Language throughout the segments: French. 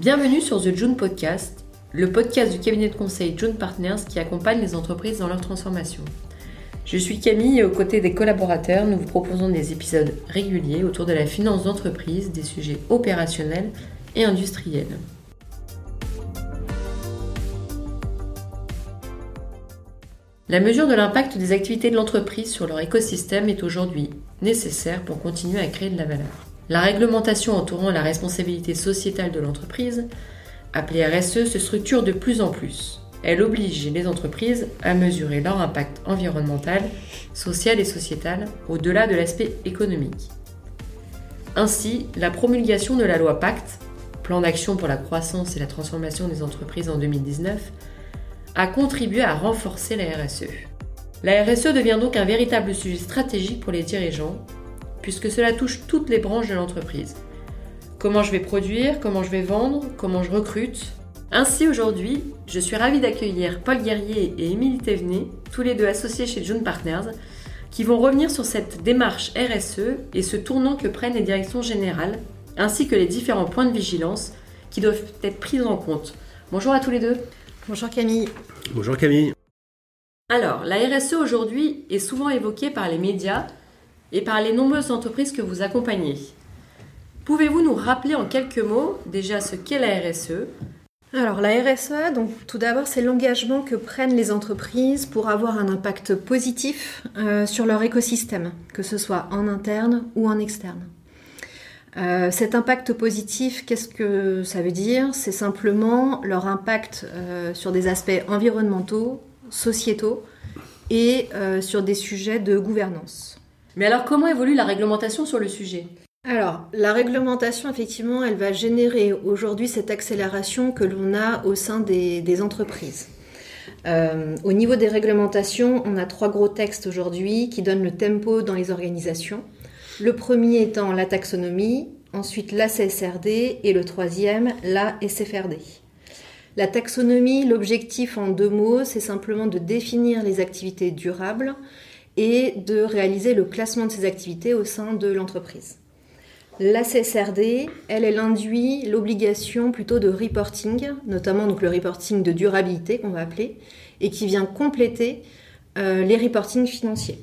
Bienvenue sur The June Podcast, le podcast du cabinet de conseil June Partners qui accompagne les entreprises dans leur transformation. Je suis Camille et aux côtés des collaborateurs, nous vous proposons des épisodes réguliers autour de la finance d'entreprise, des sujets opérationnels et industriels. La mesure de l'impact des activités de l'entreprise sur leur écosystème est aujourd'hui nécessaire pour continuer à créer de la valeur. La réglementation entourant la responsabilité sociétale de l'entreprise, appelée RSE, se structure de plus en plus. Elle oblige les entreprises à mesurer leur impact environnemental, social et sociétal au-delà de l'aspect économique. Ainsi, la promulgation de la loi Pacte, plan d'action pour la croissance et la transformation des entreprises en 2019, a contribué à renforcer la RSE. La RSE devient donc un véritable sujet stratégique pour les dirigeants, puisque cela touche toutes les branches de l'entreprise. Comment je vais produire, comment je vais vendre, comment je recrute. Ainsi aujourd'hui, je suis ravie d'accueillir Paul Guerrier et Émilie Thévenet, tous les deux associés chez June Partners, qui vont revenir sur cette démarche RSE et ce tournant que prennent les directions générales, ainsi que les différents points de vigilance qui doivent être pris en compte. Bonjour à tous les deux. Bonjour Camille. Bonjour Camille. Alors, la RSE aujourd'hui est souvent évoquée par les médias et par les nombreuses entreprises que vous accompagnez. Pouvez-vous nous rappeler en quelques mots déjà ce qu'est la RSE alors la RSE, donc tout d'abord, c'est l'engagement que prennent les entreprises pour avoir un impact positif euh, sur leur écosystème, que ce soit en interne ou en externe. Euh, cet impact positif, qu'est-ce que ça veut dire? C'est simplement leur impact euh, sur des aspects environnementaux, sociétaux et sur des sujets de gouvernance. Mais alors comment évolue la réglementation sur le sujet? Alors, la réglementation, effectivement, elle va générer aujourd'hui cette accélération que l'on a au sein des, entreprises. au niveau des réglementations, on a trois gros textes aujourd'hui qui donnent le tempo dans les organisations. Le premier étant la taxonomie, ensuite la CSRD et le troisième la SFRD. La taxonomie, l'objectif en deux mots, c'est simplement de définir les activités durables et de réaliser le classement de ces activités au sein de l'entreprise. La CSRD, elle, elle induit l'obligation plutôt de reporting, notamment le reporting de durabilité qu'on va appeler, et qui vient compléter euh, les reportings financiers.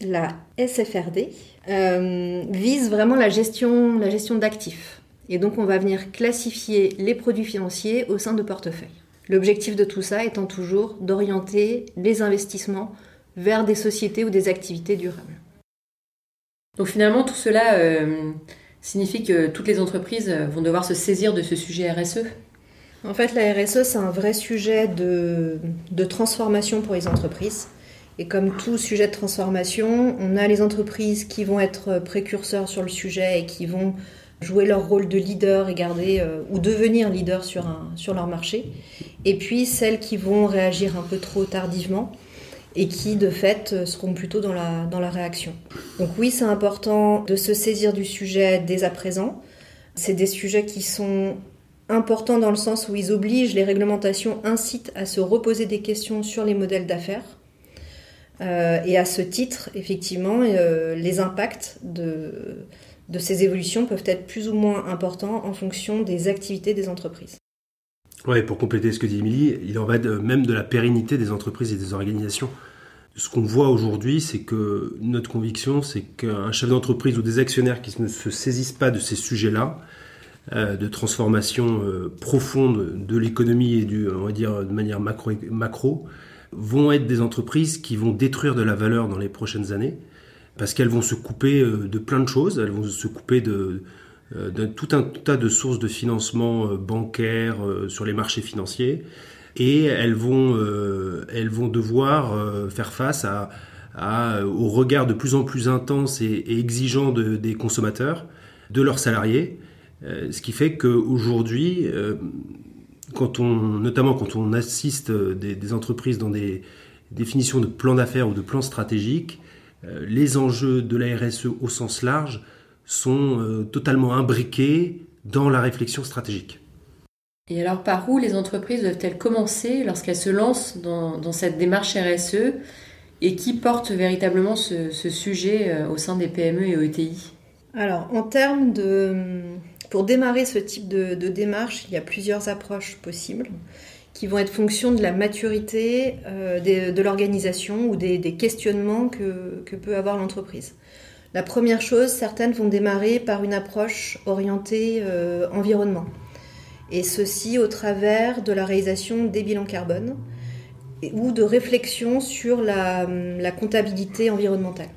La SFRD, euh, vise vraiment la gestion, la gestion d'actifs. Et donc on va venir classifier les produits financiers au sein de portefeuilles. L'objectif de tout ça étant toujours d'orienter les investissements vers des sociétés ou des activités durables. Donc finalement tout cela euh, signifie que toutes les entreprises vont devoir se saisir de ce sujet RSE En fait la RSE c'est un vrai sujet de, de transformation pour les entreprises. Et comme tout sujet de transformation, on a les entreprises qui vont être précurseurs sur le sujet et qui vont jouer leur rôle de leader et garder euh, ou devenir leader sur, un, sur leur marché. Et puis celles qui vont réagir un peu trop tardivement et qui de fait seront plutôt dans la, dans la réaction. Donc oui, c'est important de se saisir du sujet dès à présent. C'est des sujets qui sont importants dans le sens où ils obligent, les réglementations incitent à se reposer des questions sur les modèles d'affaires euh, et à ce titre, effectivement, euh, les impacts de, de ces évolutions peuvent être plus ou moins importants en fonction des activités des entreprises. Ouais, pour compléter ce que dit Émilie, il en va de, même de la pérennité des entreprises et des organisations. Ce qu'on voit aujourd'hui, c'est que notre conviction, c'est qu'un chef d'entreprise ou des actionnaires qui ne se saisissent pas de ces sujets-là, euh, de transformation euh, profonde de l'économie et du, on va dire de manière macro, macro vont être des entreprises qui vont détruire de la valeur dans les prochaines années, parce qu'elles vont se couper euh, de plein de choses, elles vont se couper de, de tout un tas de sources de financement euh, bancaire sur les marchés financiers, et elles vont, elles vont devoir faire face à, au regard de plus en plus intense et, exigeant de, des consommateurs, de leurs salariés, ce qui fait qu'aujourd'hui, quand on, notamment quand on assiste euh, des, entreprises dans des définitions de plans d'affaires ou de plans stratégiques, euh, les enjeux de la RSE au sens large sont euh, totalement imbriqués dans la réflexion stratégique. Et alors par où les entreprises doivent-elles commencer lorsqu'elles se lancent dans, cette démarche RSE et qui porte véritablement ce, ce sujet au sein des PME et ETI Alors en termes de Pour démarrer ce type de, démarche, il y a plusieurs approches possibles qui vont être fonction de la maturité euh, de, l'organisation ou des, questionnements que, peut avoir l'entreprise. La première chose, certaines vont démarrer par une approche orientée euh, environnement, et ceci au travers de la réalisation des bilans carbone ou de réflexion sur la, comptabilité environnementale.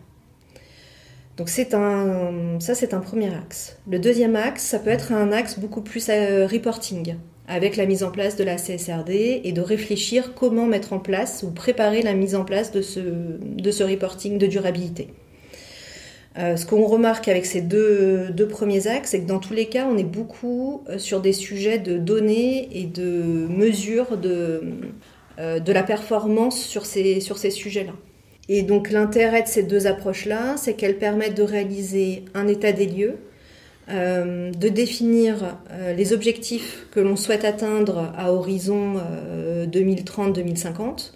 Donc c'est un, ça c'est un premier axe. Le deuxième axe, ça peut être un axe beaucoup plus euh, reporting, avec la mise en place de la CSRD et de réfléchir comment mettre en place ou préparer la mise en place de ce, de ce reporting de durabilité. Euh, ce qu'on remarque avec ces deux, premiers axes, c'est que dans tous les cas, on est beaucoup euh, sur des sujets de données et de mesures de, euh, la performance sur ces, sujets-là. Et donc l'intérêt de ces deux approches-là, c'est qu'elles permettent de réaliser un état des lieux, de définir les objectifs que l'on souhaite atteindre à horizon 2030-2050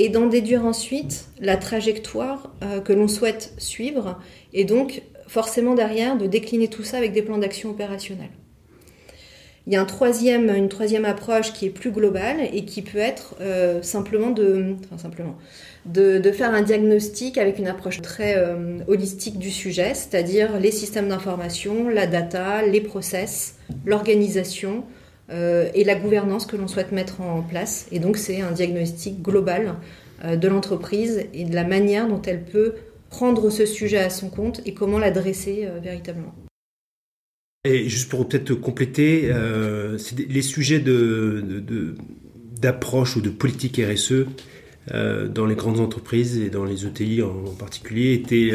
et d'en déduire ensuite la trajectoire que l'on souhaite suivre et donc forcément derrière de décliner tout ça avec des plans d'action opérationnels. Il y a une troisième approche qui est plus globale et qui peut être euh, simplement, de, simplement de, faire un diagnostic avec une approche très euh, holistique du sujet, c'est-à-dire les systèmes d'information, la data, les process, l'organisation euh, et la gouvernance que l'on souhaite mettre en place. Et donc c'est un diagnostic global de l'entreprise et de la manière dont elle peut prendre ce sujet à son compte et comment l'adresser véritablement. Et juste pour peut-être compléter, euh, les sujets de, d'approche ou de politique RSE euh, dans les grandes entreprises et dans les ETI en, particulier étaient,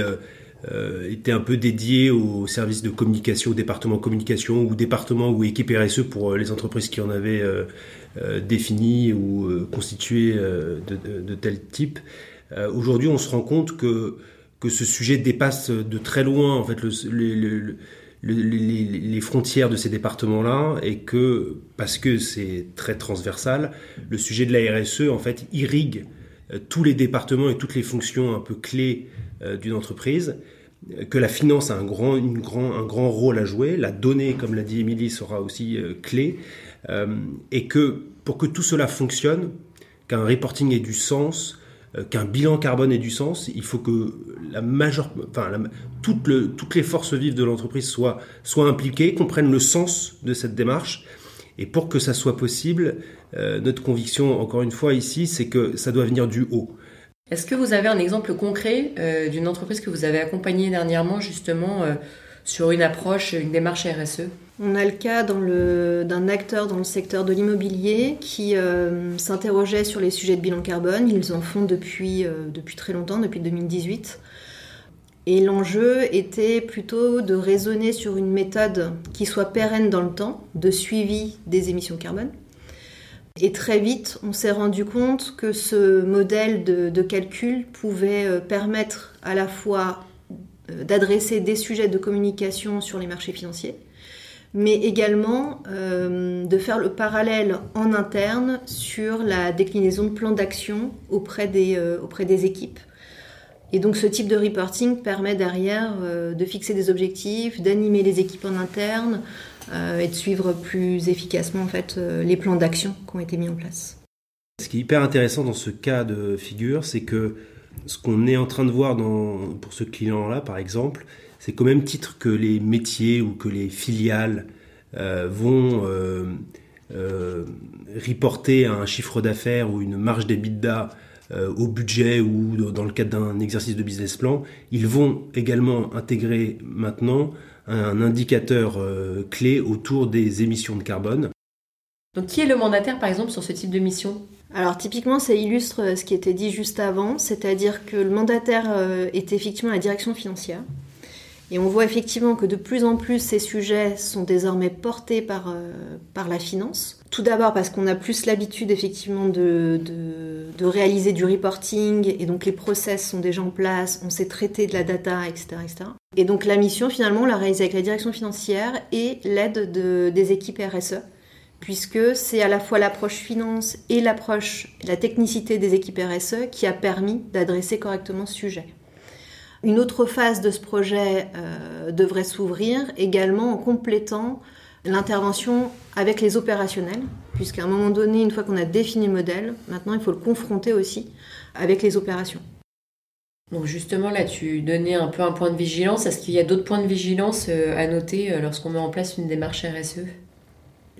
euh, étaient un peu dédiés aux services de communication, au département communication ou département ou équipe RSE pour les entreprises qui en avaient défini ou constitué de, de, tel type. Aujourd'hui, on se rend compte que que ce sujet dépasse de très loin en fait le, le les, frontières de ces départements-là et que, parce que c'est très transversal, le sujet de la RSE, en fait, irrigue euh, tous les départements et toutes les fonctions un peu clés euh, d'une entreprise, que la finance a un grand, une grand, un grand rôle à jouer, la donnée, comme l'a dit Émilie, sera aussi euh, clé, et que pour que tout cela fonctionne, qu'un reporting ait du sens, qu'un bilan carbone ait du sens, il faut que la majeure, enfin, toutes, le, toutes les forces vives de l'entreprise soient, soient impliquées, comprennent le sens de cette démarche. Et pour que ça soit possible, euh, notre conviction, encore une fois ici, c'est que ça doit venir du haut. Est-ce que vous avez un exemple concret euh, d'une entreprise que vous avez accompagnée dernièrement justement sur une approche, une démarche RSE on a le cas d'un acteur dans le secteur de l'immobilier qui euh, s'interrogeait sur les sujets de bilan carbone. Ils en font depuis, euh, depuis très longtemps, depuis 2018. Et l'enjeu était plutôt de raisonner sur une méthode qui soit pérenne dans le temps, de suivi des émissions carbone. Et très vite, on s'est rendu compte que ce modèle de, calcul pouvait euh, permettre à la fois d'adresser des sujets de communication sur les marchés financiers, mais également euh, de faire le parallèle en interne sur la déclinaison de plans d'action auprès, des, euh, auprès des équipes. Et donc ce type de reporting permet derrière euh, de fixer des objectifs, d'animer les équipes en interne et de suivre plus efficacement en fait, les plans d'action qui ont été mis en place. Ce qui est hyper intéressant dans ce cas de figure, c'est que ce qu'on est en train de voir pour ce client-là, par exemple, c'est qu'au même titre que les métiers ou que les filiales euh, vont euh, euh, reporter un chiffre d'affaires ou une marge d'EBITDA au budget ou dans le cadre d'un exercice de business plan, ils vont également intégrer maintenant un indicateur clé autour des émissions de carbone. Donc qui est le mandataire par exemple sur ce type de mission? Alors typiquement, ça illustre ce qui était dit juste avant, c'est-à-dire que le mandataire est effectivement la direction financière. Et on voit effectivement que de plus en plus ces sujets sont désormais portés par, euh, la finance. Tout d'abord parce qu'on a plus l'habitude effectivement de, réaliser du reporting et donc les process sont déjà en place, on sait traiter de la data, etc. etc. Et donc la mission finalement on l'a réalisée avec la direction financière et l'aide de, des équipes RSE puisque c'est à la fois l'approche finance et l'approche, la technicité des équipes RSE qui a permis d'adresser correctement ce sujet. Une autre phase de ce projet euh, devrait s'ouvrir également en complétant l'intervention avec les opérationnels, puisqu'à un moment donné, une fois qu'on a défini le modèle, maintenant il faut le confronter aussi avec les opérations. Donc justement là, tu donnais un peu un point de vigilance. Est-ce qu'il y a d'autres points de vigilance euh, à noter euh, lorsqu'on met en place une démarche RSE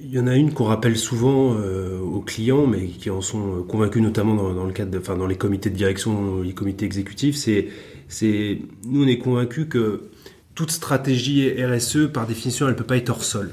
il y en a une qu'on rappelle souvent euh, aux clients, mais qui en sont convaincus notamment dans, le cadre, de, enfin dans les comités de direction, les comités exécutifs. C'est, c'est, nous on est convaincus que toute stratégie RSE, par définition, elle peut pas être hors sol.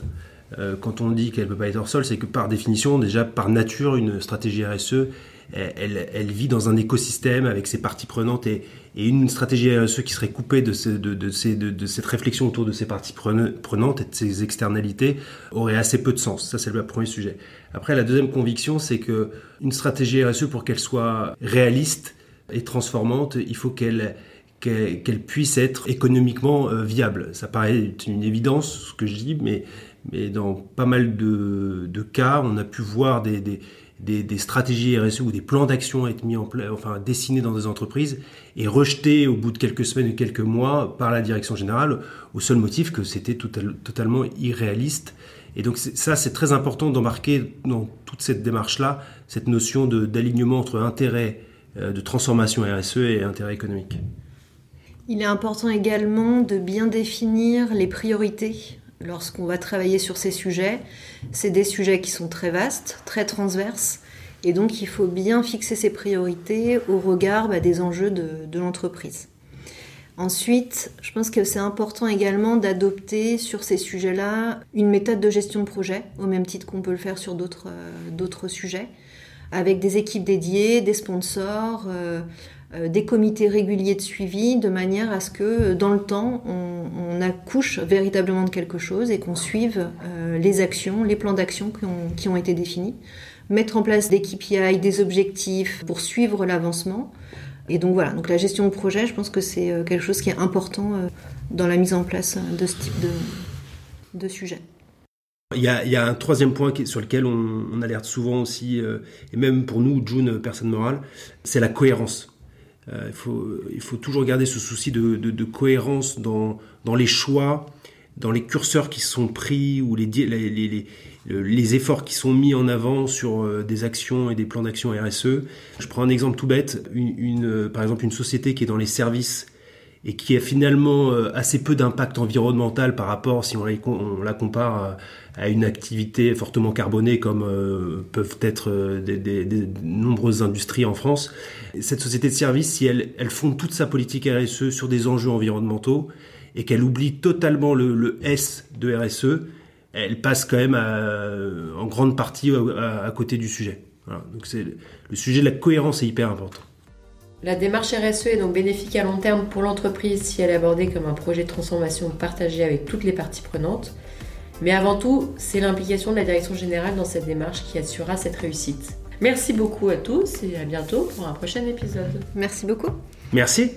quand on dit qu'elle peut pas être hors sol, c'est que par définition, déjà par nature, une stratégie RSE, elle, vit dans un écosystème avec ses parties prenantes et, une stratégie RSE qui serait coupée de, cette réflexion autour de ses parties prenantes et de ses externalités aurait assez peu de sens. Ça, c'est le premier sujet. Après, la deuxième conviction, c'est que une stratégie RSE, pour qu'elle soit réaliste et transformante, il faut qu'elle puisse être économiquement euh, viable. Ça paraît une évidence, ce que je dis, mais, dans pas mal de, cas, on a pu voir des, stratégies RSE ou des plans d'action être mis en place, enfin dessinés dans des entreprises et rejetés au bout de quelques semaines ou quelques mois par la direction générale au seul motif que c'était totalement irréaliste. Et donc ça, c'est très important d'embarquer dans toute cette démarche-là cette notion d'alignement entre intérêt euh, de transformation RSE et intérêt économique. Il est important également de bien définir les priorités lorsqu'on va travailler sur ces sujets. C'est des sujets qui sont très vastes, très transverses, et donc il faut bien fixer ses priorités au regard bah, des enjeux de, l'entreprise. Ensuite, je pense que c'est important également d'adopter sur ces sujets-là une méthode de gestion de projet, au même titre qu'on peut le faire sur d'autres euh, sujets, avec des équipes dédiées, des sponsors, euh, euh, des comités réguliers de suivi de manière à ce que dans le temps on, accouche véritablement de quelque chose et qu'on suive euh, les actions, les plans d'action qui ont, été définis. Mettre en place des KPI, des objectifs pour suivre l'avancement. Et donc voilà, donc la gestion de projet, je pense que c'est euh, quelque chose qui est important dans la mise en place de ce type de, sujet. Il y, a, un troisième point sur lequel on, alerte souvent aussi, et même pour nous, June, personne morale, c'est la cohérence. Euh, il, faut, toujours garder ce souci de, cohérence dans, les choix, dans les curseurs qui sont pris ou les, efforts qui sont mis en avant sur euh, des actions et des plans d'action RSE. Je prends un exemple tout bête, euh, par exemple une société qui est dans les services et qui a finalement assez peu d'impact environnemental par rapport, si on la, compare à, une activité fortement carbonée comme peuvent être des, nombreuses industries en France cette société de service, si elle, elle fonde toute sa politique RSE sur des enjeux environnementaux et qu'elle oublie totalement le, S de RSE, elle passe quand même en grande partie à, côté du sujet. Donc c'est le sujet de la cohérence est hyper important. La démarche RSE est donc bénéfique à long terme pour l'entreprise si elle est abordée comme un projet de transformation partagé avec toutes les parties prenantes. Mais avant tout, c'est l'implication de la direction générale dans cette démarche qui assurera cette réussite. Merci beaucoup à tous et à bientôt pour un prochain épisode. Merci beaucoup. Merci.